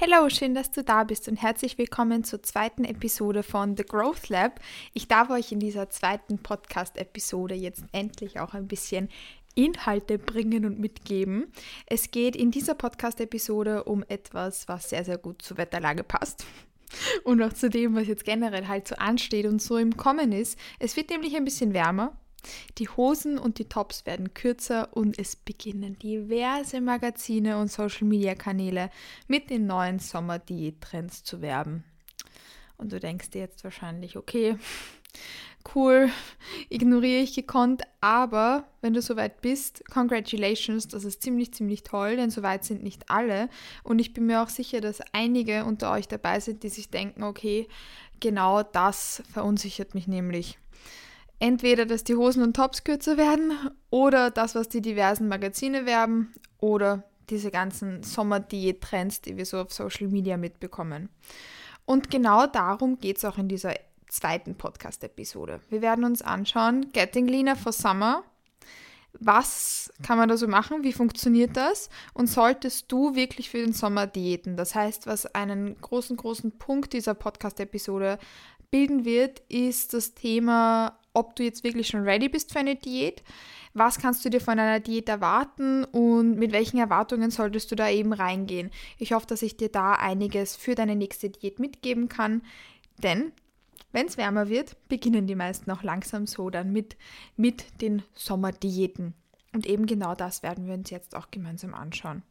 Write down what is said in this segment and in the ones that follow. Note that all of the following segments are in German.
Hallo, schön, dass du da bist und herzlich willkommen zur zweiten Episode von The Growth Lab. Ich darf euch in dieser zweiten Podcast-Episode jetzt endlich auch ein bisschen Inhalte bringen und mitgeben. Es geht in dieser Podcast-Episode um etwas, was sehr, sehr gut zur Wetterlage passt. Und auch zu dem, was jetzt generell halt so ansteht und so im Kommen ist. Es wird nämlich ein bisschen wärmer die Hosen und die Tops werden kürzer und es beginnen diverse Magazine und Social-Media-Kanäle mit den neuen Sommer-Diät-Trends zu werben. Und du denkst dir jetzt wahrscheinlich, okay, cool, ignoriere ich gekonnt, aber wenn du soweit bist, congratulations, das ist ziemlich, ziemlich toll, denn soweit sind nicht alle. Und ich bin mir auch sicher, dass einige unter euch dabei sind, die sich denken, okay, genau das verunsichert mich nämlich entweder, dass die Hosen und Tops kürzer werden oder das, was die diversen Magazine werben oder diese ganzen Sommerdiät-Trends, die wir so auf Social Media mitbekommen. Und genau darum geht es auch in dieser zweiten Podcast-Episode. Wir werden uns anschauen, Getting Leaner for Summer. Was kann man da so machen? Wie funktioniert das? Und solltest du wirklich für den Sommer diäten? Das heißt, was einen großen, großen Punkt dieser Podcast-Episode bilden wird, ist das Thema ob du jetzt wirklich schon ready bist für eine Diät. Was kannst du dir von einer Diät erwarten und mit welchen Erwartungen solltest du da eben reingehen? Ich hoffe, dass ich dir da einiges für deine nächste Diät mitgeben kann, denn wenn es wärmer wird, beginnen die meisten auch langsam so dann mit, mit den Sommerdiäten. Und eben genau das werden wir uns jetzt auch gemeinsam anschauen.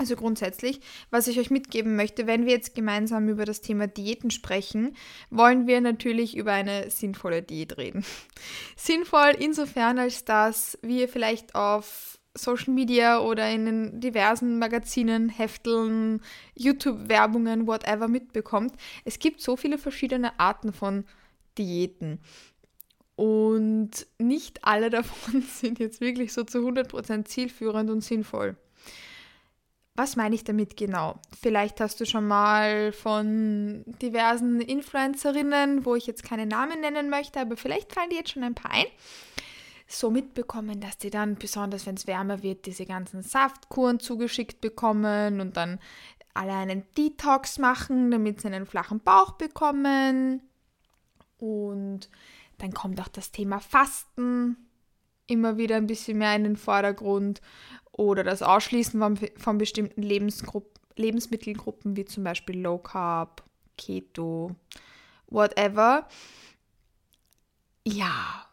Also grundsätzlich, was ich euch mitgeben möchte, wenn wir jetzt gemeinsam über das Thema Diäten sprechen, wollen wir natürlich über eine sinnvolle Diät reden. Sinnvoll insofern, als dass wir vielleicht auf Social Media oder in den diversen Magazinen, Hefteln, YouTube-Werbungen, whatever mitbekommt. Es gibt so viele verschiedene Arten von Diäten. Und nicht alle davon sind jetzt wirklich so zu 100% zielführend und sinnvoll. Was meine ich damit genau? Vielleicht hast du schon mal von diversen Influencerinnen, wo ich jetzt keine Namen nennen möchte, aber vielleicht fallen dir jetzt schon ein paar ein, so mitbekommen, dass die dann, besonders wenn es wärmer wird, diese ganzen Saftkuren zugeschickt bekommen und dann alle einen Detox machen, damit sie einen flachen Bauch bekommen. Und dann kommt auch das Thema Fasten immer wieder ein bisschen mehr in den Vordergrund oder das Ausschließen von, von bestimmten Lebensmittelgruppen wie zum Beispiel Low Carb, Keto, whatever. Ja,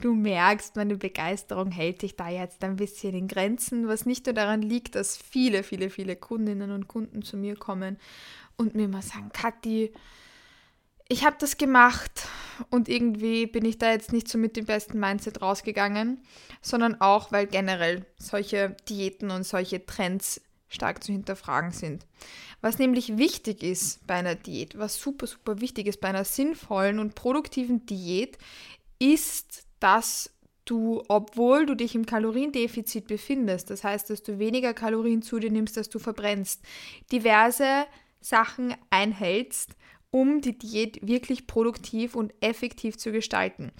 du merkst, meine Begeisterung hält sich da jetzt ein bisschen in Grenzen, was nicht nur daran liegt, dass viele, viele, viele Kundinnen und Kunden zu mir kommen und mir immer sagen, Kathi, ich habe das gemacht und irgendwie bin ich da jetzt nicht so mit dem besten Mindset rausgegangen, sondern auch, weil generell solche Diäten und solche Trends stark zu hinterfragen sind. Was nämlich wichtig ist bei einer Diät, was super, super wichtig ist bei einer sinnvollen und produktiven Diät, ist, dass du, obwohl du dich im Kaloriendefizit befindest, das heißt, dass du weniger Kalorien zu dir nimmst, als du verbrennst, diverse Sachen einhältst, um die Diät wirklich produktiv und effektiv zu gestalten.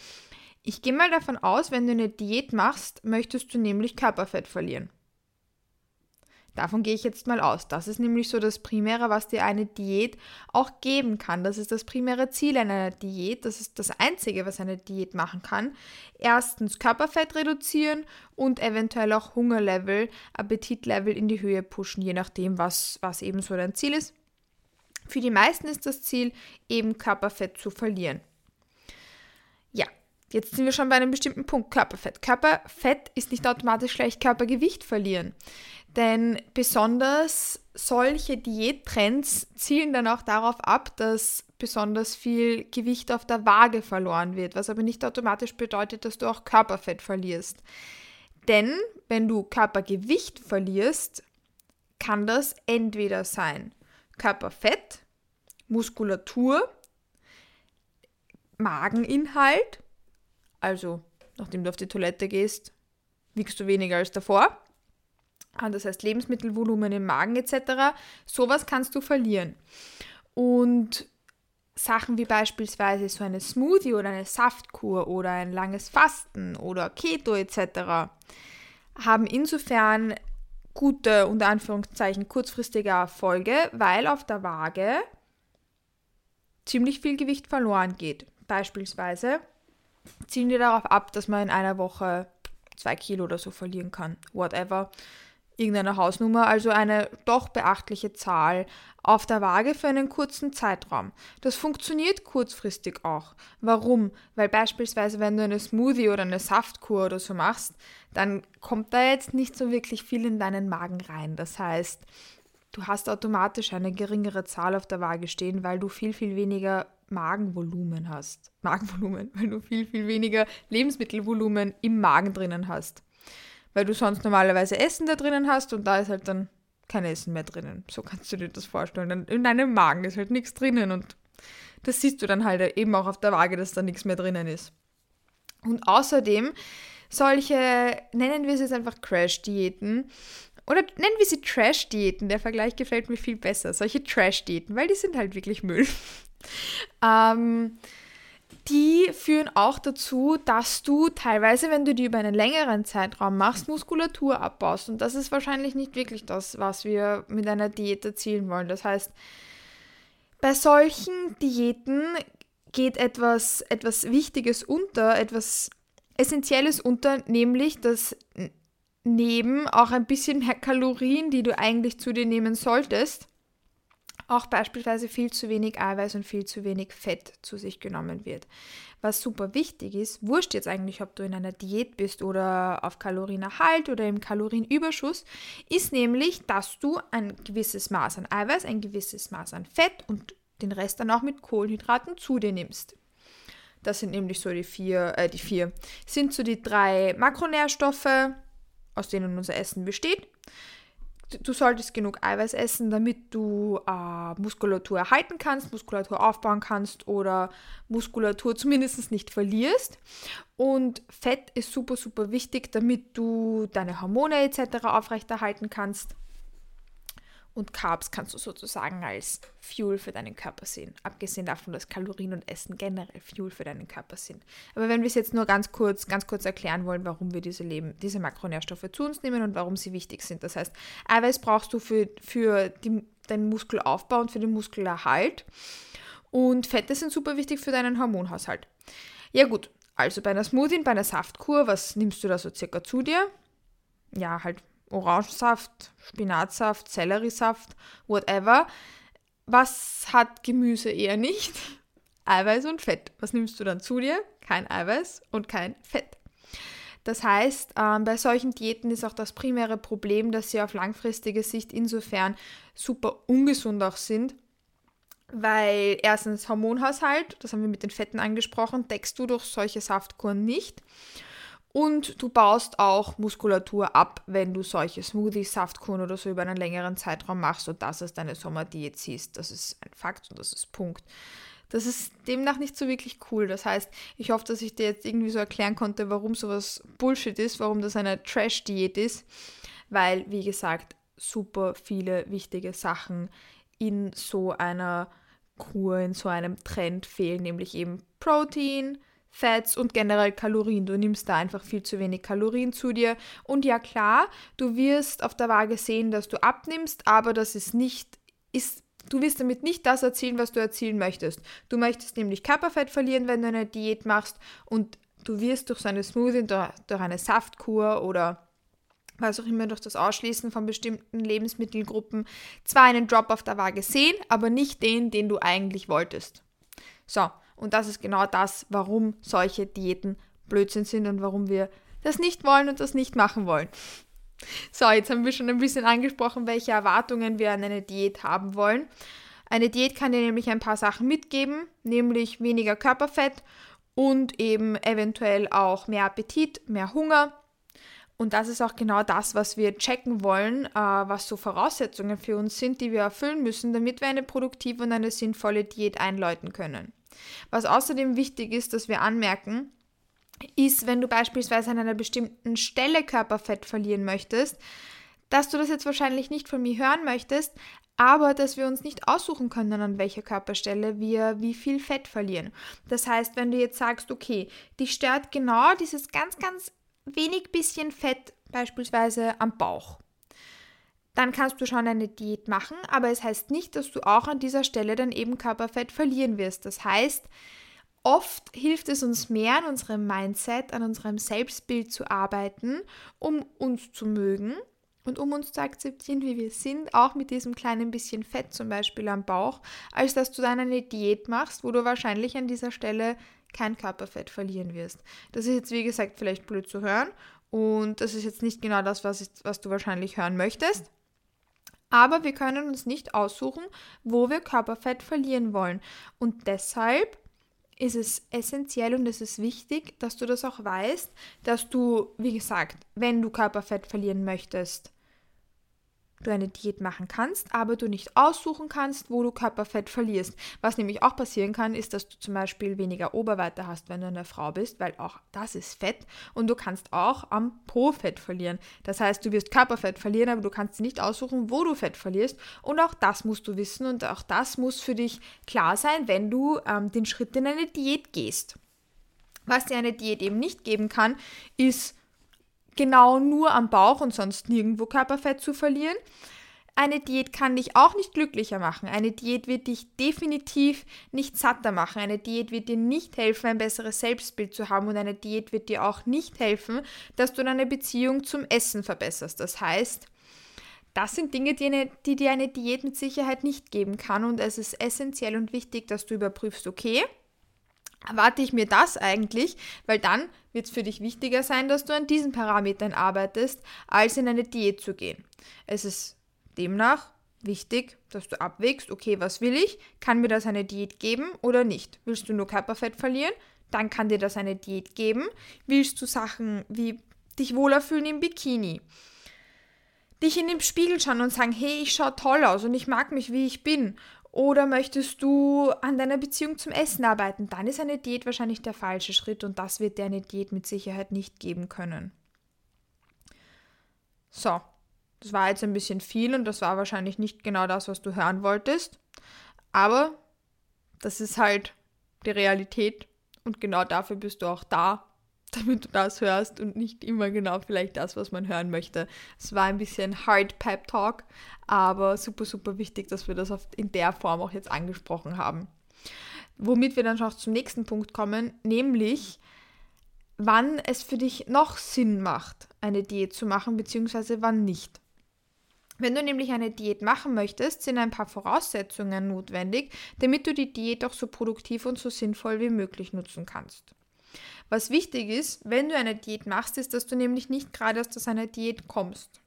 Ich gehe mal davon aus, wenn du eine Diät machst, möchtest du nämlich Körperfett verlieren. Davon gehe ich jetzt mal aus. Das ist nämlich so das Primäre, was dir eine Diät auch geben kann. Das ist das primäre Ziel einer Diät. Das ist das Einzige, was eine Diät machen kann. Erstens Körperfett reduzieren und eventuell auch Hungerlevel, Appetitlevel in die Höhe pushen, je nachdem, was, was eben so dein Ziel ist. Für die meisten ist das Ziel, eben Körperfett zu verlieren. Ja, jetzt sind wir schon bei einem bestimmten Punkt, Körperfett. Körperfett ist nicht automatisch gleich Körpergewicht verlieren. Denn besonders solche Diättrends zielen dann auch darauf ab, dass besonders viel Gewicht auf der Waage verloren wird, was aber nicht automatisch bedeutet, dass du auch Körperfett verlierst. Denn wenn du Körpergewicht verlierst, kann das entweder sein Körperfett, Muskulatur, Mageninhalt, also nachdem du auf die Toilette gehst, wiegst du weniger als davor. Ah, das heißt Lebensmittelvolumen im Magen etc. Sowas kannst du verlieren. Und Sachen wie beispielsweise so eine Smoothie oder eine Saftkur oder ein langes Fasten oder Keto etc. haben insofern gute, unter Anführungszeichen, kurzfristige Erfolge, weil auf der Waage ziemlich viel Gewicht verloren geht. Beispielsweise zielen die darauf ab, dass man in einer Woche zwei Kilo oder so verlieren kann. Whatever irgendeine Hausnummer, also eine doch beachtliche Zahl auf der Waage für einen kurzen Zeitraum. Das funktioniert kurzfristig auch. Warum? Weil beispielsweise, wenn du eine Smoothie oder eine Saftkur oder so machst, dann kommt da jetzt nicht so wirklich viel in deinen Magen rein. Das heißt, du hast automatisch eine geringere Zahl auf der Waage stehen, weil du viel, viel weniger Magenvolumen hast. Magenvolumen, weil du viel, viel weniger Lebensmittelvolumen im Magen drinnen hast weil du sonst normalerweise Essen da drinnen hast und da ist halt dann kein Essen mehr drinnen. So kannst du dir das vorstellen. In deinem Magen ist halt nichts drinnen und das siehst du dann halt eben auch auf der Waage, dass da nichts mehr drinnen ist. Und außerdem solche, nennen wir es jetzt einfach Crash-Diäten, oder nennen wir sie Trash-Diäten, der Vergleich gefällt mir viel besser, solche Trash-Diäten, weil die sind halt wirklich Müll. ähm, die führen auch dazu, dass du teilweise, wenn du die über einen längeren Zeitraum machst, Muskulatur abbaust. Und das ist wahrscheinlich nicht wirklich das, was wir mit einer Diät erzielen wollen. Das heißt, bei solchen Diäten geht etwas, etwas Wichtiges unter, etwas Essentielles unter, nämlich dass neben auch ein bisschen mehr Kalorien, die du eigentlich zu dir nehmen solltest, auch beispielsweise viel zu wenig Eiweiß und viel zu wenig Fett zu sich genommen wird. Was super wichtig ist, wurscht jetzt eigentlich, ob du in einer Diät bist oder auf Kalorienerhalt oder im Kalorienüberschuss, ist nämlich, dass du ein gewisses Maß an Eiweiß, ein gewisses Maß an Fett und den Rest dann auch mit Kohlenhydraten zu dir nimmst. Das sind nämlich so die vier, äh, die vier, sind so die drei Makronährstoffe, aus denen unser Essen besteht du solltest genug Eiweiß essen, damit du äh, Muskulatur erhalten kannst, Muskulatur aufbauen kannst oder Muskulatur zumindest nicht verlierst. Und Fett ist super, super wichtig, damit du deine Hormone etc. aufrechterhalten kannst. Und Carbs kannst du sozusagen als Fuel für deinen Körper sehen. Abgesehen davon, dass Kalorien und Essen generell Fuel für deinen Körper sind. Aber wenn wir es jetzt nur ganz kurz, ganz kurz erklären wollen, warum wir diese, Leben, diese Makronährstoffe zu uns nehmen und warum sie wichtig sind. Das heißt, Eiweiß brauchst du für, für die, deinen Muskelaufbau und für den Muskelerhalt. Und Fette sind super wichtig für deinen Hormonhaushalt. Ja gut, also bei einer Smoothie, bei einer Saftkur, was nimmst du da so circa zu dir? Ja, halt Orangensaft, Spinatsaft, Selleriesaft, whatever. Was hat Gemüse eher nicht? Eiweiß und Fett. Was nimmst du dann zu dir? Kein Eiweiß und kein Fett. Das heißt, ähm, bei solchen Diäten ist auch das primäre Problem, dass sie auf langfristige Sicht insofern super ungesund auch sind, weil erstens Hormonhaushalt, das haben wir mit den Fetten angesprochen, deckst du durch solche Saftkuren nicht. Und du baust auch Muskulatur ab, wenn du solche Smoothies, Saftkuren oder so über einen längeren Zeitraum machst und das als deine Sommerdiät siehst. Das ist ein Fakt und das ist Punkt. Das ist demnach nicht so wirklich cool. Das heißt, ich hoffe, dass ich dir jetzt irgendwie so erklären konnte, warum sowas Bullshit ist, warum das eine Trash-Diät ist. Weil, wie gesagt, super viele wichtige Sachen in so einer Kur, in so einem Trend fehlen, nämlich eben Protein, Fats und generell Kalorien. Du nimmst da einfach viel zu wenig Kalorien zu dir. Und ja klar, du wirst auf der Waage sehen, dass du abnimmst, aber das ist nicht, ist, du wirst damit nicht das erzielen, was du erzielen möchtest. Du möchtest nämlich Körperfett verlieren, wenn du eine Diät machst und du wirst durch so eine Smoothie, durch, durch eine Saftkur oder was auch immer durch das Ausschließen von bestimmten Lebensmittelgruppen zwar einen Drop auf der Waage sehen, aber nicht den, den du eigentlich wolltest. So, und das ist genau das, warum solche Diäten Blödsinn sind und warum wir das nicht wollen und das nicht machen wollen. So, jetzt haben wir schon ein bisschen angesprochen, welche Erwartungen wir an eine Diät haben wollen. Eine Diät kann dir nämlich ein paar Sachen mitgeben, nämlich weniger Körperfett und eben eventuell auch mehr Appetit, mehr Hunger. Und das ist auch genau das, was wir checken wollen, äh, was so Voraussetzungen für uns sind, die wir erfüllen müssen, damit wir eine produktive und eine sinnvolle Diät einläuten können. Was außerdem wichtig ist, dass wir anmerken, ist, wenn du beispielsweise an einer bestimmten Stelle Körperfett verlieren möchtest, dass du das jetzt wahrscheinlich nicht von mir hören möchtest, aber dass wir uns nicht aussuchen können, an welcher Körperstelle wir wie viel Fett verlieren. Das heißt, wenn du jetzt sagst, okay, dich stört genau dieses ganz, ganz wenig bisschen Fett beispielsweise am Bauch, dann kannst du schon eine Diät machen, aber es heißt nicht, dass du auch an dieser Stelle dann eben Körperfett verlieren wirst. Das heißt, oft hilft es uns mehr an unserem Mindset, an unserem Selbstbild zu arbeiten, um uns zu mögen und um uns zu akzeptieren, wie wir sind, auch mit diesem kleinen bisschen Fett zum Beispiel am Bauch, als dass du dann eine Diät machst, wo du wahrscheinlich an dieser Stelle kein Körperfett verlieren wirst. Das ist jetzt, wie gesagt, vielleicht blöd zu hören und das ist jetzt nicht genau das, was, was du wahrscheinlich hören möchtest. Aber wir können uns nicht aussuchen, wo wir Körperfett verlieren wollen. Und deshalb ist es essentiell und es ist wichtig, dass du das auch weißt, dass du, wie gesagt, wenn du Körperfett verlieren möchtest, du eine Diät machen kannst, aber du nicht aussuchen kannst, wo du Körperfett verlierst. Was nämlich auch passieren kann, ist, dass du zum Beispiel weniger Oberweite hast, wenn du eine Frau bist, weil auch das ist Fett und du kannst auch am Po Fett verlieren. Das heißt, du wirst Körperfett verlieren, aber du kannst nicht aussuchen, wo du Fett verlierst und auch das musst du wissen und auch das muss für dich klar sein, wenn du ähm, den Schritt in eine Diät gehst. Was dir eine Diät eben nicht geben kann, ist genau nur am Bauch und sonst nirgendwo Körperfett zu verlieren. Eine Diät kann dich auch nicht glücklicher machen. Eine Diät wird dich definitiv nicht satter machen. Eine Diät wird dir nicht helfen, ein besseres Selbstbild zu haben. Und eine Diät wird dir auch nicht helfen, dass du deine Beziehung zum Essen verbesserst. Das heißt, das sind Dinge, die, eine, die dir eine Diät mit Sicherheit nicht geben kann. Und es ist essentiell und wichtig, dass du überprüfst, okay, erwarte ich mir das eigentlich, weil dann wird es für dich wichtiger sein, dass du an diesen Parametern arbeitest, als in eine Diät zu gehen. Es ist demnach wichtig, dass du abwägst, okay, was will ich? Kann mir das eine Diät geben oder nicht? Willst du nur Körperfett verlieren? Dann kann dir das eine Diät geben. Willst du Sachen wie dich wohler fühlen im Bikini? Dich in den Spiegel schauen und sagen, hey, ich schaue toll aus und ich mag mich, wie ich bin. Oder möchtest du an deiner Beziehung zum Essen arbeiten? Dann ist eine Diät wahrscheinlich der falsche Schritt und das wird dir eine Diät mit Sicherheit nicht geben können. So, das war jetzt ein bisschen viel und das war wahrscheinlich nicht genau das, was du hören wolltest. Aber das ist halt die Realität und genau dafür bist du auch da, damit du das hörst und nicht immer genau vielleicht das, was man hören möchte. Es war ein bisschen Hard Pep Talk, aber super, super wichtig, dass wir das in der Form auch jetzt angesprochen haben. Womit wir dann schon auch zum nächsten Punkt kommen, nämlich wann es für dich noch Sinn macht, eine Diät zu machen, beziehungsweise wann nicht. Wenn du nämlich eine Diät machen möchtest, sind ein paar Voraussetzungen notwendig, damit du die Diät auch so produktiv und so sinnvoll wie möglich nutzen kannst. Was wichtig ist, wenn du eine Diät machst, ist, dass du nämlich nicht gerade aus einer Diät kommst.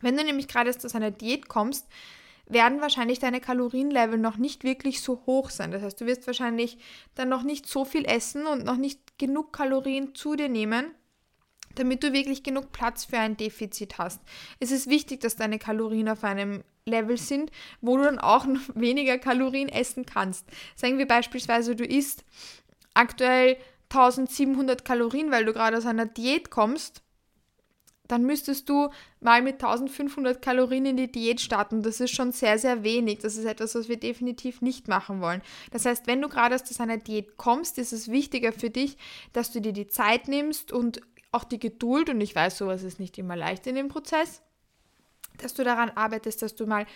Wenn du nämlich gerade aus einer Diät kommst, werden wahrscheinlich deine Kalorienlevel noch nicht wirklich so hoch sein. Das heißt, du wirst wahrscheinlich dann noch nicht so viel essen und noch nicht genug Kalorien zu dir nehmen, damit du wirklich genug Platz für ein Defizit hast. Es ist wichtig, dass deine Kalorien auf einem Level sind, wo du dann auch noch weniger Kalorien essen kannst. Sagen wir beispielsweise, du isst aktuell 1700 Kalorien, weil du gerade aus einer Diät kommst, dann müsstest du mal mit 1500 Kalorien in die Diät starten. Das ist schon sehr, sehr wenig. Das ist etwas, was wir definitiv nicht machen wollen. Das heißt, wenn du gerade aus einer Diät kommst, ist es wichtiger für dich, dass du dir die Zeit nimmst und auch die Geduld, und ich weiß, sowas ist nicht immer leicht in dem Prozess, dass du daran arbeitest, dass du mal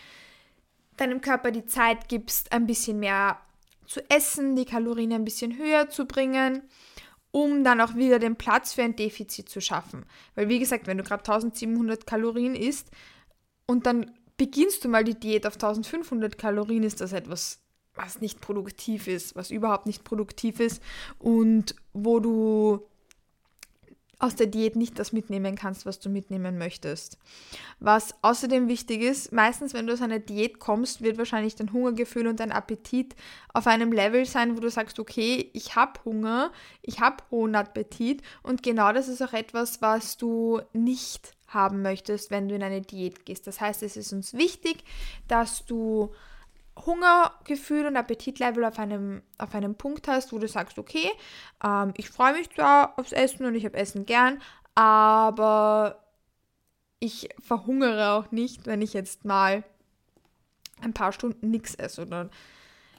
deinem Körper die Zeit gibst, ein bisschen mehr zu essen, die Kalorien ein bisschen höher zu bringen, um dann auch wieder den Platz für ein Defizit zu schaffen. Weil wie gesagt, wenn du gerade 1700 Kalorien isst und dann beginnst du mal die Diät auf 1500 Kalorien, ist das etwas, was nicht produktiv ist, was überhaupt nicht produktiv ist und wo du aus der Diät nicht das mitnehmen kannst, was du mitnehmen möchtest. Was außerdem wichtig ist, meistens wenn du aus einer Diät kommst, wird wahrscheinlich dein Hungergefühl und dein Appetit auf einem Level sein, wo du sagst, okay, ich habe Hunger, ich habe hohen Appetit und genau das ist auch etwas, was du nicht haben möchtest, wenn du in eine Diät gehst. Das heißt, es ist uns wichtig, dass du Hungergefühl und Appetitlevel auf einem, auf einem Punkt hast, wo du sagst, okay, ähm, ich freue mich zwar aufs Essen und ich habe Essen gern, aber ich verhungere auch nicht, wenn ich jetzt mal ein paar Stunden nichts esse oder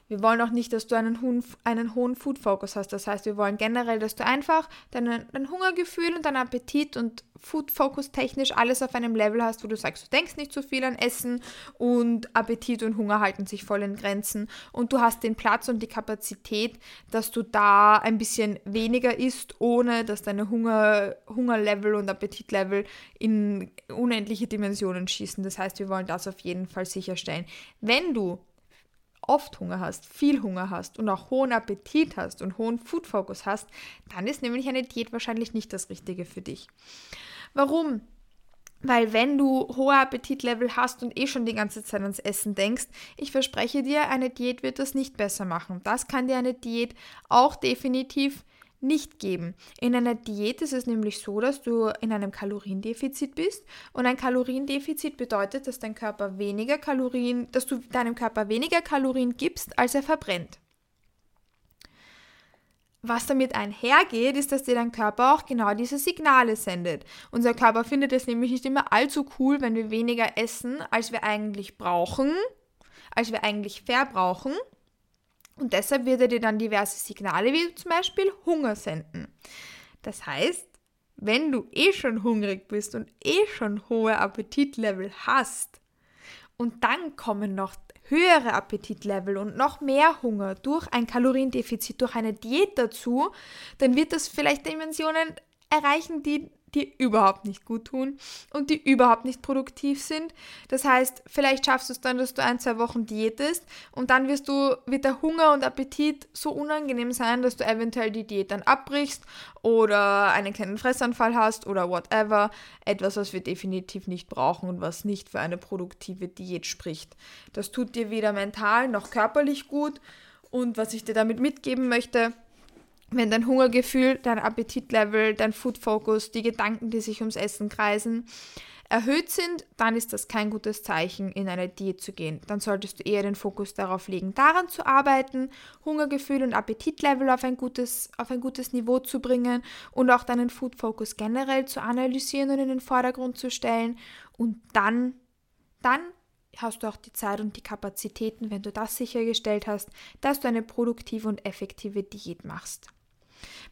Wir wollen auch nicht, dass du einen hohen, einen hohen Food Focus hast. Das heißt, wir wollen generell, dass du einfach dein, dein Hungergefühl und dein Appetit und Food Focus technisch alles auf einem Level hast, wo du sagst, du denkst nicht so viel an Essen und Appetit und Hunger halten sich voll in Grenzen und du hast den Platz und die Kapazität, dass du da ein bisschen weniger isst, ohne dass deine Hunger, Hungerlevel und Appetitlevel in unendliche Dimensionen schießen. Das heißt, wir wollen das auf jeden Fall sicherstellen. Wenn du oft Hunger hast, viel Hunger hast und auch hohen Appetit hast und hohen Food Focus hast, dann ist nämlich eine Diät wahrscheinlich nicht das Richtige für dich. Warum? Weil wenn du hohe Appetitlevel hast und eh schon die ganze Zeit ans Essen denkst, ich verspreche dir, eine Diät wird das nicht besser machen. Das kann dir eine Diät auch definitiv nicht geben. In einer Diät ist es nämlich so, dass du in einem Kaloriendefizit bist und ein Kaloriendefizit bedeutet, dass dein Körper weniger Kalorien, dass du deinem Körper weniger Kalorien gibst, als er verbrennt. Was damit einhergeht, ist, dass dir dein Körper auch genau diese Signale sendet. Unser Körper findet es nämlich nicht immer allzu cool, wenn wir weniger essen, als wir eigentlich brauchen, als wir eigentlich verbrauchen. Und deshalb wird er dir dann diverse Signale wie zum Beispiel Hunger senden. Das heißt, wenn du eh schon hungrig bist und eh schon hohe Appetitlevel hast und dann kommen noch höhere Appetitlevel und noch mehr Hunger durch ein Kaloriendefizit, durch eine Diät dazu, dann wird das vielleicht Dimensionen erreichen, die die überhaupt nicht gut tun und die überhaupt nicht produktiv sind. Das heißt, vielleicht schaffst du es dann, dass du ein, zwei Wochen diätest und dann wirst du, wird der Hunger und Appetit so unangenehm sein, dass du eventuell die Diät dann abbrichst oder einen kleinen Fressanfall hast oder whatever. Etwas, was wir definitiv nicht brauchen und was nicht für eine produktive Diät spricht. Das tut dir weder mental noch körperlich gut. Und was ich dir damit mitgeben möchte, wenn dein Hungergefühl, dein Appetitlevel, dein Food Focus, die Gedanken, die sich ums Essen kreisen, erhöht sind, dann ist das kein gutes Zeichen, in eine Diät zu gehen. Dann solltest du eher den Fokus darauf legen, daran zu arbeiten, Hungergefühl und Appetitlevel auf ein gutes, auf ein gutes Niveau zu bringen und auch deinen Food Focus generell zu analysieren und in den Vordergrund zu stellen. Und dann, dann hast du auch die Zeit und die Kapazitäten, wenn du das sichergestellt hast, dass du eine produktive und effektive Diät machst.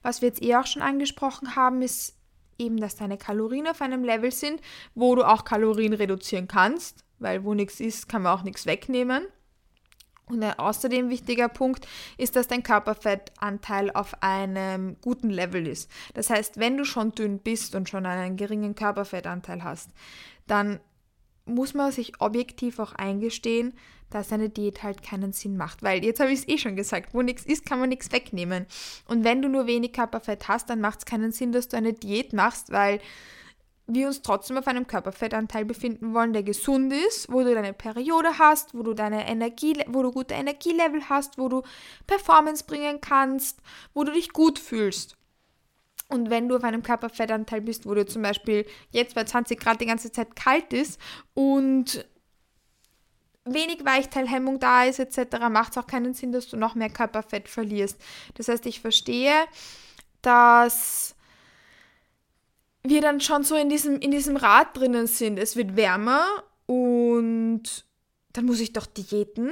Was wir jetzt eh auch schon angesprochen haben, ist eben, dass deine Kalorien auf einem Level sind, wo du auch Kalorien reduzieren kannst, weil wo nichts ist, kann man auch nichts wegnehmen. Und ein außerdem wichtiger Punkt ist, dass dein Körperfettanteil auf einem guten Level ist. Das heißt, wenn du schon dünn bist und schon einen geringen Körperfettanteil hast, dann muss man sich objektiv auch eingestehen, dass eine Diät halt keinen Sinn macht. Weil jetzt habe ich es eh schon gesagt, wo nichts ist, kann man nichts wegnehmen. Und wenn du nur wenig Körperfett hast, dann macht es keinen Sinn, dass du eine Diät machst, weil wir uns trotzdem auf einem Körperfettanteil befinden wollen, der gesund ist, wo du deine Periode hast, wo du deine Energie, wo du gute Energielevel hast, wo du Performance bringen kannst, wo du dich gut fühlst. Und wenn du auf einem Körperfettanteil bist, wo du zum Beispiel jetzt bei 20 Grad die ganze Zeit kalt ist und wenig Weichteilhemmung da ist etc., macht es auch keinen Sinn, dass du noch mehr Körperfett verlierst. Das heißt, ich verstehe, dass wir dann schon so in diesem, in diesem Rad drinnen sind. Es wird wärmer und dann muss ich doch diäten.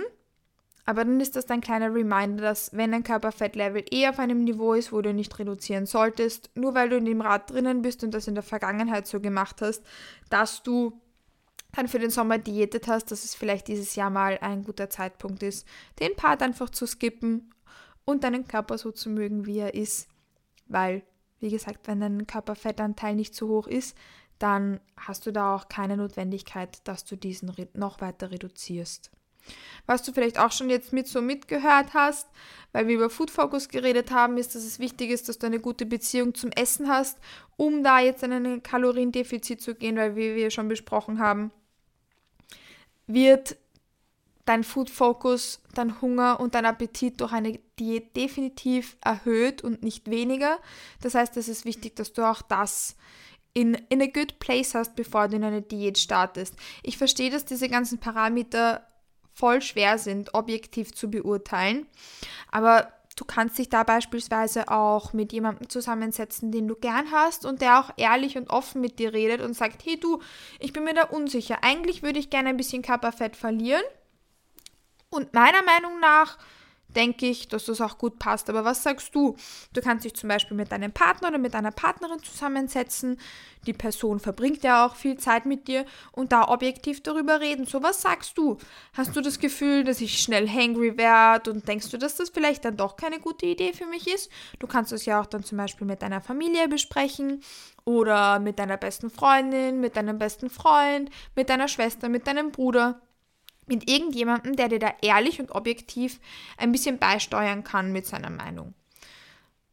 Aber dann ist das ein kleiner Reminder, dass wenn dein Körperfettlevel eh auf einem Niveau ist, wo du nicht reduzieren solltest, nur weil du in dem Rad drinnen bist und das in der Vergangenheit so gemacht hast, dass du dann für den Sommer diätet hast, dass es vielleicht dieses Jahr mal ein guter Zeitpunkt ist, den Part einfach zu skippen und deinen Körper so zu mögen, wie er ist. Weil, wie gesagt, wenn dein Körperfettanteil nicht zu hoch ist, dann hast du da auch keine Notwendigkeit, dass du diesen noch weiter reduzierst. Was du vielleicht auch schon jetzt mit so mitgehört hast, weil wir über Food Focus geredet haben, ist, dass es wichtig ist, dass du eine gute Beziehung zum Essen hast, um da jetzt in ein Kaloriendefizit zu gehen, weil wie wir schon besprochen haben, wird dein Food Focus, dein Hunger und dein Appetit durch eine Diät definitiv erhöht und nicht weniger. Das heißt, es ist wichtig, dass du auch das in, in a good place hast, bevor du in eine Diät startest. Ich verstehe, dass diese ganzen Parameter voll schwer sind, objektiv zu beurteilen, aber du kannst dich da beispielsweise auch mit jemandem zusammensetzen, den du gern hast und der auch ehrlich und offen mit dir redet und sagt, hey du, ich bin mir da unsicher. Eigentlich würde ich gerne ein bisschen Körperfett verlieren. Und meiner Meinung nach denke ich, dass das auch gut passt. Aber was sagst du? Du kannst dich zum Beispiel mit deinem Partner oder mit deiner Partnerin zusammensetzen. Die Person verbringt ja auch viel Zeit mit dir und da objektiv darüber reden. So, was sagst du? Hast du das Gefühl, dass ich schnell hangry werde und denkst du, dass das vielleicht dann doch keine gute Idee für mich ist? Du kannst es ja auch dann zum Beispiel mit deiner Familie besprechen oder mit deiner besten Freundin, mit deinem besten Freund, mit deiner Schwester, mit deinem Bruder mit irgendjemandem, der dir da ehrlich und objektiv ein bisschen beisteuern kann mit seiner Meinung.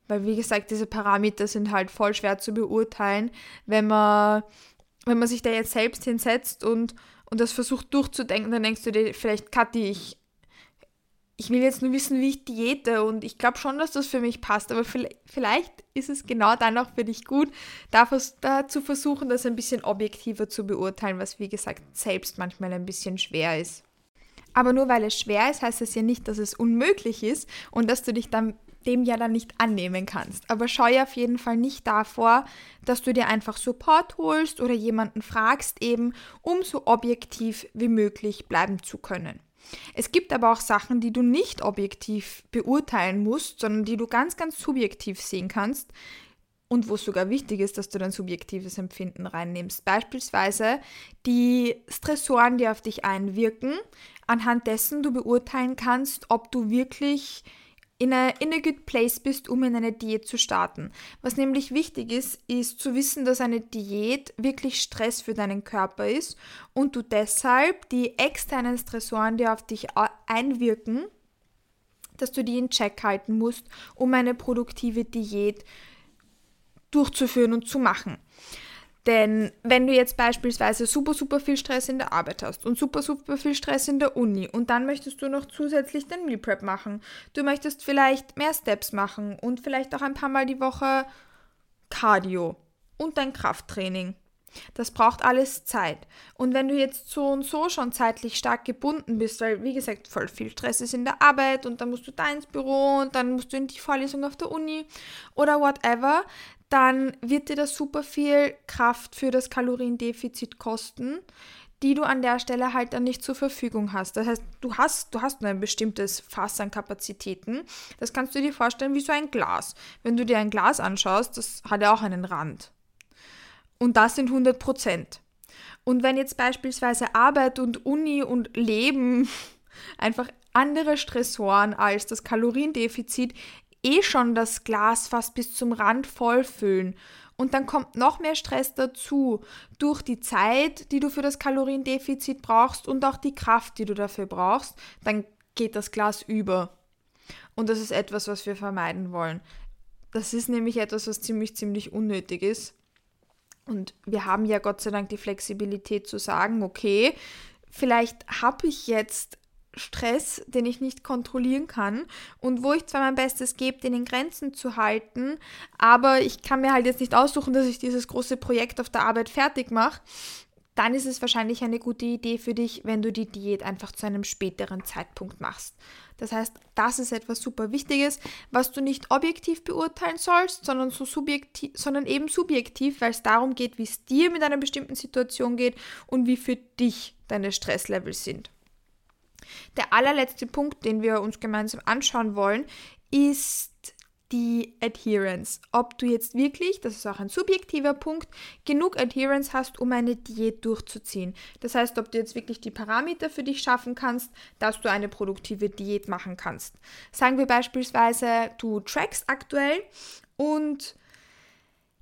Weil, wie gesagt, diese Parameter sind halt voll schwer zu beurteilen, wenn man, wenn man sich da jetzt selbst hinsetzt und, und das versucht durchzudenken, dann denkst du dir vielleicht, Kathi, ich, ich will jetzt nur wissen, wie ich diete und ich glaube schon, dass das für mich passt, aber vielleicht ist es genau dann auch für dich gut, da, zu versuchen, das ein bisschen objektiver zu beurteilen, was wie gesagt selbst manchmal ein bisschen schwer ist. Aber nur weil es schwer ist, heißt es ja nicht, dass es unmöglich ist und dass du dich dann dem ja dann nicht annehmen kannst. Aber scheue auf jeden Fall nicht davor, dass du dir einfach Support holst oder jemanden fragst, eben um so objektiv wie möglich bleiben zu können. Es gibt aber auch Sachen, die du nicht objektiv beurteilen musst, sondern die du ganz, ganz subjektiv sehen kannst, und wo es sogar wichtig ist, dass du dein subjektives Empfinden reinnimmst. Beispielsweise die Stressoren, die auf dich einwirken, anhand dessen du beurteilen kannst, ob du wirklich in a, in a good place bist, um in eine Diät zu starten. Was nämlich wichtig ist, ist zu wissen, dass eine Diät wirklich Stress für deinen Körper ist und du deshalb die externen Stressoren, die auf dich einwirken, dass du die in Check halten musst, um eine produktive Diät durchzuführen und zu machen. Denn wenn du jetzt beispielsweise super, super viel Stress in der Arbeit hast und super, super viel Stress in der Uni und dann möchtest du noch zusätzlich den Meal Prep machen, du möchtest vielleicht mehr Steps machen und vielleicht auch ein paar Mal die Woche Cardio und dein Krafttraining. Das braucht alles Zeit. Und wenn du jetzt so und so schon zeitlich stark gebunden bist, weil wie gesagt voll viel Stress ist in der Arbeit und dann musst du da ins Büro und dann musst du in die Vorlesung auf der Uni oder whatever, dann wird dir das super viel Kraft für das Kaloriendefizit kosten, die du an der Stelle halt dann nicht zur Verfügung hast. Das heißt, du hast, du hast nur ein bestimmtes Fass an Kapazitäten. Das kannst du dir vorstellen wie so ein Glas. Wenn du dir ein Glas anschaust, das hat ja auch einen Rand. Und das sind 100 Prozent. Und wenn jetzt beispielsweise Arbeit und Uni und Leben einfach andere Stressoren als das Kaloriendefizit eh schon das Glas fast bis zum Rand vollfüllen. Und dann kommt noch mehr Stress dazu durch die Zeit, die du für das Kaloriendefizit brauchst und auch die Kraft, die du dafür brauchst. Dann geht das Glas über. Und das ist etwas, was wir vermeiden wollen. Das ist nämlich etwas, was ziemlich, ziemlich unnötig ist. Und wir haben ja Gott sei Dank die Flexibilität zu sagen, okay, vielleicht habe ich jetzt Stress, den ich nicht kontrollieren kann und wo ich zwar mein Bestes gebe, den in Grenzen zu halten, aber ich kann mir halt jetzt nicht aussuchen, dass ich dieses große Projekt auf der Arbeit fertig mache, dann ist es wahrscheinlich eine gute Idee für dich, wenn du die Diät einfach zu einem späteren Zeitpunkt machst. Das heißt, das ist etwas super Wichtiges, was du nicht objektiv beurteilen sollst, sondern, so subjektiv, sondern eben subjektiv, weil es darum geht, wie es dir mit einer bestimmten Situation geht und wie für dich deine Stresslevel sind. Der allerletzte Punkt, den wir uns gemeinsam anschauen wollen, ist die Adherence. Ob du jetzt wirklich, das ist auch ein subjektiver Punkt, genug Adherence hast, um eine Diät durchzuziehen. Das heißt, ob du jetzt wirklich die Parameter für dich schaffen kannst, dass du eine produktive Diät machen kannst. Sagen wir beispielsweise, du trackst aktuell und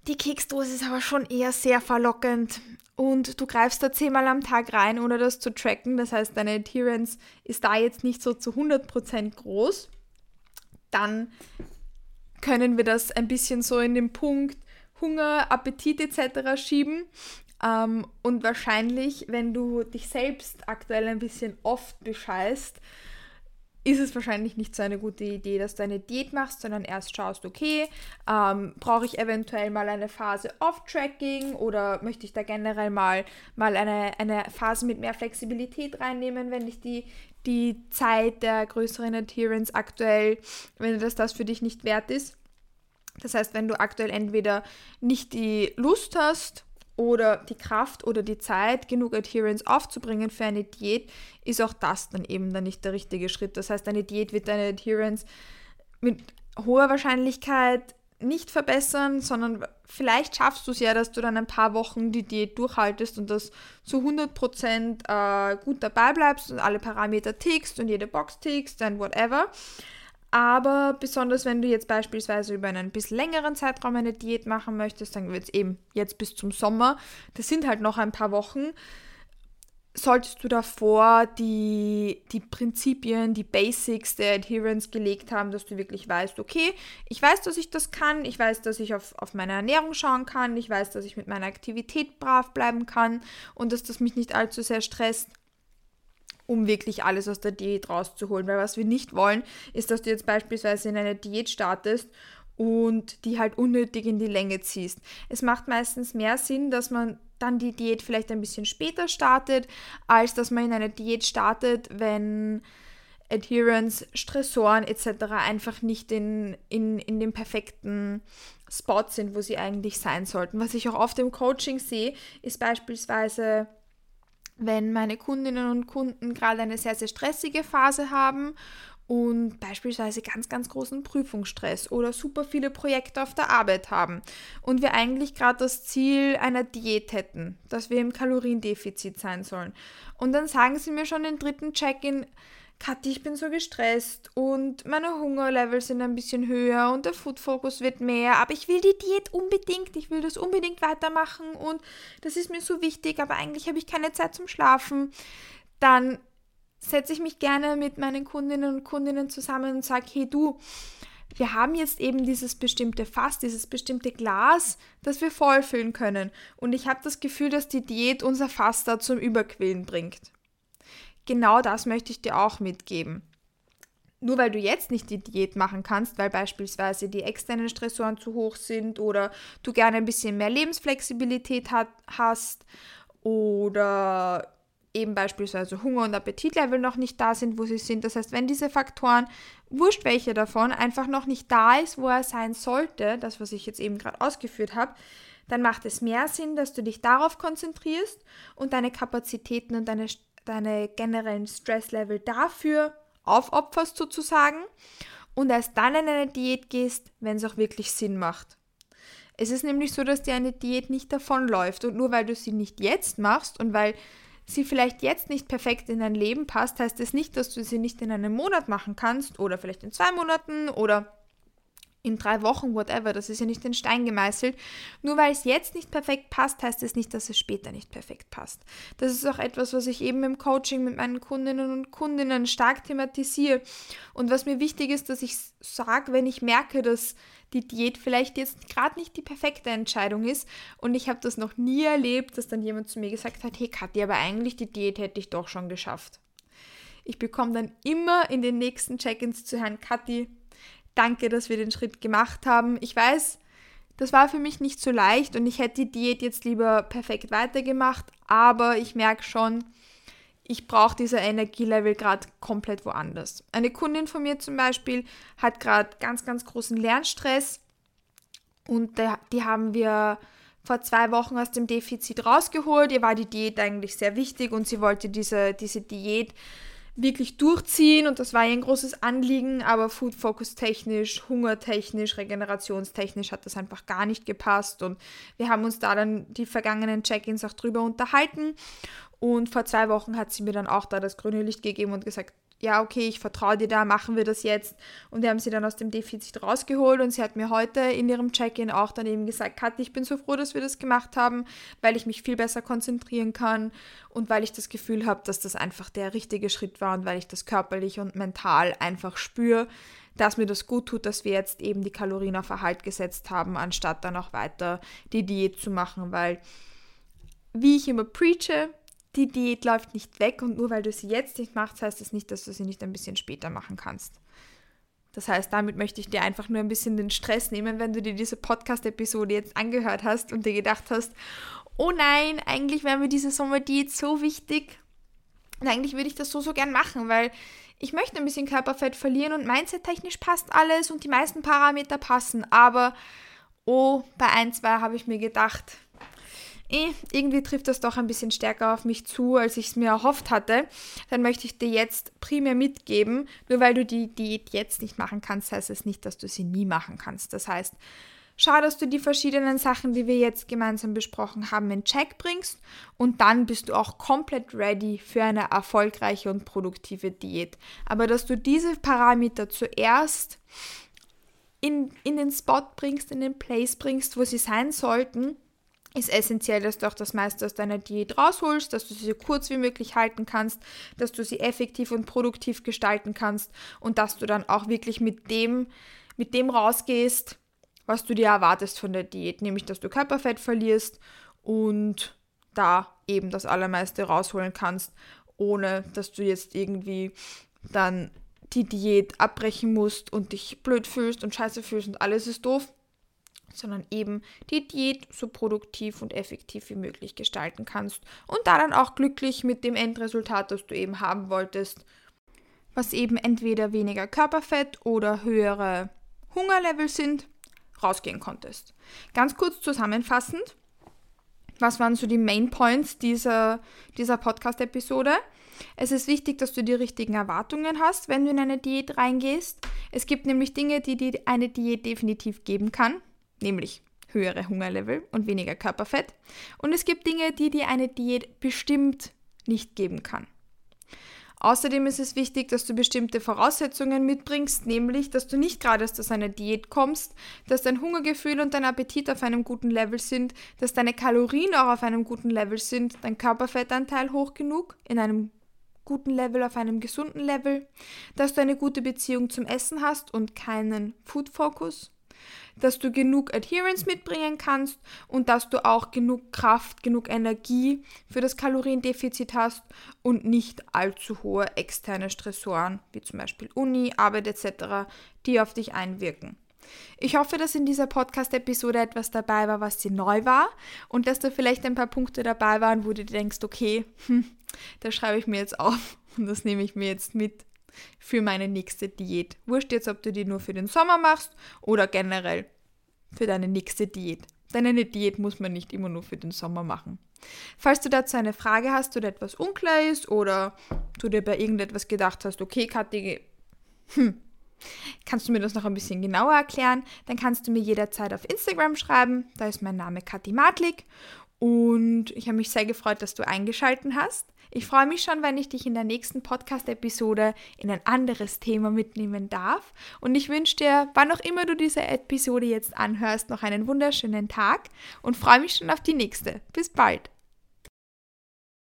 die Keksdose ist aber schon eher sehr verlockend und du greifst da zehnmal am Tag rein, ohne das zu tracken. Das heißt, deine Adherence ist da jetzt nicht so zu 100% groß. Dann können wir das ein bisschen so in den Punkt Hunger, Appetit etc. schieben. Ähm, und wahrscheinlich, wenn du dich selbst aktuell ein bisschen oft bescheißt, ist es wahrscheinlich nicht so eine gute Idee, dass du eine Diät machst, sondern erst schaust, okay, ähm, brauche ich eventuell mal eine Phase Off-Tracking oder möchte ich da generell mal, mal eine, eine Phase mit mehr Flexibilität reinnehmen, wenn ich die, die Zeit der größeren Adherence aktuell, wenn das das für dich nicht wert ist. Das heißt, wenn du aktuell entweder nicht die Lust hast oder die Kraft oder die Zeit, genug Adherence aufzubringen für eine Diät, ist auch das dann eben dann nicht der richtige Schritt. Das heißt, eine Diät wird deine Adherence mit hoher Wahrscheinlichkeit nicht verbessern, sondern vielleicht schaffst du es ja, dass du dann ein paar Wochen die Diät durchhaltest und das zu 100% äh, gut dabei bleibst und alle Parameter tickst und jede Box tickst und whatever. Aber besonders wenn du jetzt beispielsweise über einen bisschen längeren Zeitraum eine Diät machen möchtest, dann wird es eben jetzt bis zum Sommer, das sind halt noch ein paar Wochen, solltest du davor die, die Prinzipien, die Basics der Adherence gelegt haben, dass du wirklich weißt, okay, ich weiß, dass ich das kann, ich weiß, dass ich auf, auf meine Ernährung schauen kann, ich weiß, dass ich mit meiner Aktivität brav bleiben kann und dass das mich nicht allzu sehr stresst, um wirklich alles aus der Diät rauszuholen. Weil was wir nicht wollen, ist, dass du jetzt beispielsweise in eine Diät startest und die halt unnötig in die Länge ziehst. Es macht meistens mehr Sinn, dass man dann die Diät vielleicht ein bisschen später startet, als dass man in eine Diät startet, wenn Adherence, Stressoren etc. einfach nicht in, in, in dem perfekten Spot sind, wo sie eigentlich sein sollten. Was ich auch oft im Coaching sehe, ist beispielsweise, wenn meine Kundinnen und Kunden gerade eine sehr, sehr stressige Phase haben und beispielsweise ganz, ganz großen Prüfungsstress oder super viele Projekte auf der Arbeit haben und wir eigentlich gerade das Ziel einer Diät hätten, dass wir im Kaloriendefizit sein sollen. Und dann sagen sie mir schon den dritten Check-in, Kathi, ich bin so gestresst und meine Hungerlevels sind ein bisschen höher und der Food-Fokus wird mehr, aber ich will die Diät unbedingt, ich will das unbedingt weitermachen und das ist mir so wichtig, aber eigentlich habe ich keine Zeit zum Schlafen. Dann setze ich mich gerne mit meinen Kundinnen und Kundinnen zusammen und sage, hey du, wir haben jetzt eben dieses bestimmte Fass, dieses bestimmte Glas, das wir vollfüllen können. Und ich habe das Gefühl, dass die Diät unser Fass da zum Überquillen bringt. Genau das möchte ich dir auch mitgeben. Nur weil du jetzt nicht die Diät machen kannst, weil beispielsweise die externen Stressoren zu hoch sind oder du gerne ein bisschen mehr Lebensflexibilität hat, hast oder eben beispielsweise Hunger und Appetitlevel noch nicht da sind, wo sie sind. Das heißt, wenn diese Faktoren, wurscht welche davon, einfach noch nicht da ist, wo er sein sollte, das, was ich jetzt eben gerade ausgeführt habe, dann macht es mehr Sinn, dass du dich darauf konzentrierst und deine Kapazitäten und deine, deine generellen Stresslevel dafür aufopferst sozusagen und erst dann in eine Diät gehst, wenn es auch wirklich Sinn macht. Es ist nämlich so, dass dir eine Diät nicht davonläuft und nur weil du sie nicht jetzt machst und weil sie vielleicht jetzt nicht perfekt in dein Leben passt, heißt es das nicht, dass du sie nicht in einem Monat machen kannst oder vielleicht in zwei Monaten oder in drei Wochen, whatever, das ist ja nicht in Stein gemeißelt. Nur weil es jetzt nicht perfekt passt, heißt es nicht, dass es später nicht perfekt passt. Das ist auch etwas, was ich eben im Coaching mit meinen Kundinnen und Kundinnen stark thematisiere. Und was mir wichtig ist, dass ich sage, wenn ich merke, dass die Diät vielleicht jetzt gerade nicht die perfekte Entscheidung ist. Und ich habe das noch nie erlebt, dass dann jemand zu mir gesagt hat, hey Kathi, aber eigentlich die Diät hätte ich doch schon geschafft. Ich bekomme dann immer in den nächsten Check-ins zu Herrn Kathi, danke, dass wir den Schritt gemacht haben. Ich weiß, das war für mich nicht so leicht und ich hätte die Diät jetzt lieber perfekt weitergemacht, aber ich merke schon, ich brauche dieser Energielevel gerade komplett woanders. Eine Kundin von mir zum Beispiel hat gerade ganz, ganz großen Lernstress und die haben wir vor zwei Wochen aus dem Defizit rausgeholt. Ihr war die Diät eigentlich sehr wichtig und sie wollte diese, diese Diät wirklich durchziehen und das war ihr ein großes Anliegen, aber Food Focus technisch, hungertechnisch, regenerationstechnisch hat das einfach gar nicht gepasst und wir haben uns da dann die vergangenen Check-ins auch drüber unterhalten und vor zwei Wochen hat sie mir dann auch da das grüne Licht gegeben und gesagt, ja, okay, ich vertraue dir da, machen wir das jetzt. Und wir haben sie dann aus dem Defizit rausgeholt und sie hat mir heute in ihrem Check-in auch dann eben gesagt, Kathi, ich bin so froh, dass wir das gemacht haben, weil ich mich viel besser konzentrieren kann und weil ich das Gefühl habe, dass das einfach der richtige Schritt war und weil ich das körperlich und mental einfach spüre, dass mir das gut tut, dass wir jetzt eben die Kalorien auf Erhalt gesetzt haben, anstatt dann auch weiter die Diät zu machen, weil wie ich immer preache, die Diät läuft nicht weg und nur weil du sie jetzt nicht machst, heißt das nicht, dass du sie nicht ein bisschen später machen kannst. Das heißt, damit möchte ich dir einfach nur ein bisschen den Stress nehmen, wenn du dir diese Podcast-Episode jetzt angehört hast und dir gedacht hast, oh nein, eigentlich wäre mir diese Sommerdiät so wichtig. Und eigentlich würde ich das so, so gern machen, weil ich möchte ein bisschen Körperfett verlieren und mindset-technisch passt alles und die meisten Parameter passen. Aber, oh, bei ein, zwei habe ich mir gedacht, eh, irgendwie trifft das doch ein bisschen stärker auf mich zu, als ich es mir erhofft hatte, dann möchte ich dir jetzt primär mitgeben, nur weil du die Diät jetzt nicht machen kannst, heißt es nicht, dass du sie nie machen kannst. Das heißt, schau, dass du die verschiedenen Sachen, die wir jetzt gemeinsam besprochen haben, in Check bringst und dann bist du auch komplett ready für eine erfolgreiche und produktive Diät. Aber dass du diese Parameter zuerst in, in den Spot bringst, in den Place bringst, wo sie sein sollten, ist essentiell, dass du auch das meiste aus deiner Diät rausholst, dass du sie so kurz wie möglich halten kannst, dass du sie effektiv und produktiv gestalten kannst und dass du dann auch wirklich mit dem, mit dem rausgehst, was du dir erwartest von der Diät, nämlich dass du Körperfett verlierst und da eben das Allermeiste rausholen kannst, ohne dass du jetzt irgendwie dann die Diät abbrechen musst und dich blöd fühlst und scheiße fühlst und alles ist doof, sondern eben die Diät so produktiv und effektiv wie möglich gestalten kannst und da dann auch glücklich mit dem Endresultat, das du eben haben wolltest, was eben entweder weniger Körperfett oder höhere Hungerlevel sind, rausgehen konntest. Ganz kurz zusammenfassend, was waren so die Main Points dieser, dieser Podcast-Episode? Es ist wichtig, dass du die richtigen Erwartungen hast, wenn du in eine Diät reingehst. Es gibt nämlich Dinge, die dir eine Diät definitiv geben kann nämlich höhere Hungerlevel und weniger Körperfett. Und es gibt Dinge, die dir eine Diät bestimmt nicht geben kann. Außerdem ist es wichtig, dass du bestimmte Voraussetzungen mitbringst, nämlich, dass du nicht gerade aus einer Diät kommst, dass dein Hungergefühl und dein Appetit auf einem guten Level sind, dass deine Kalorien auch auf einem guten Level sind, dein Körperfettanteil hoch genug, in einem guten Level, auf einem gesunden Level, dass du eine gute Beziehung zum Essen hast und keinen Food-Focus, dass du genug Adherence mitbringen kannst und dass du auch genug Kraft, genug Energie für das Kaloriendefizit hast und nicht allzu hohe externe Stressoren, wie zum Beispiel Uni, Arbeit etc., die auf dich einwirken. Ich hoffe, dass in dieser Podcast-Episode etwas dabei war, was dir neu war und dass da vielleicht ein paar Punkte dabei waren, wo du denkst, okay, hm, das schreibe ich mir jetzt auf und das nehme ich mir jetzt mit für meine nächste Diät. Wurscht jetzt, ob du die nur für den Sommer machst oder generell für deine nächste Diät. Denn eine Diät muss man nicht immer nur für den Sommer machen. Falls du dazu eine Frage hast oder etwas unklar ist oder du dir bei irgendetwas gedacht hast, okay, Kathi, hm, kannst du mir das noch ein bisschen genauer erklären, dann kannst du mir jederzeit auf Instagram schreiben. Da ist mein Name Kathi Matlik und ich habe mich sehr gefreut, dass du eingeschaltet hast. Ich freue mich schon, wenn ich dich in der nächsten Podcast-Episode in ein anderes Thema mitnehmen darf. Und ich wünsche dir, wann auch immer du diese Episode jetzt anhörst, noch einen wunderschönen Tag und freue mich schon auf die nächste. Bis bald.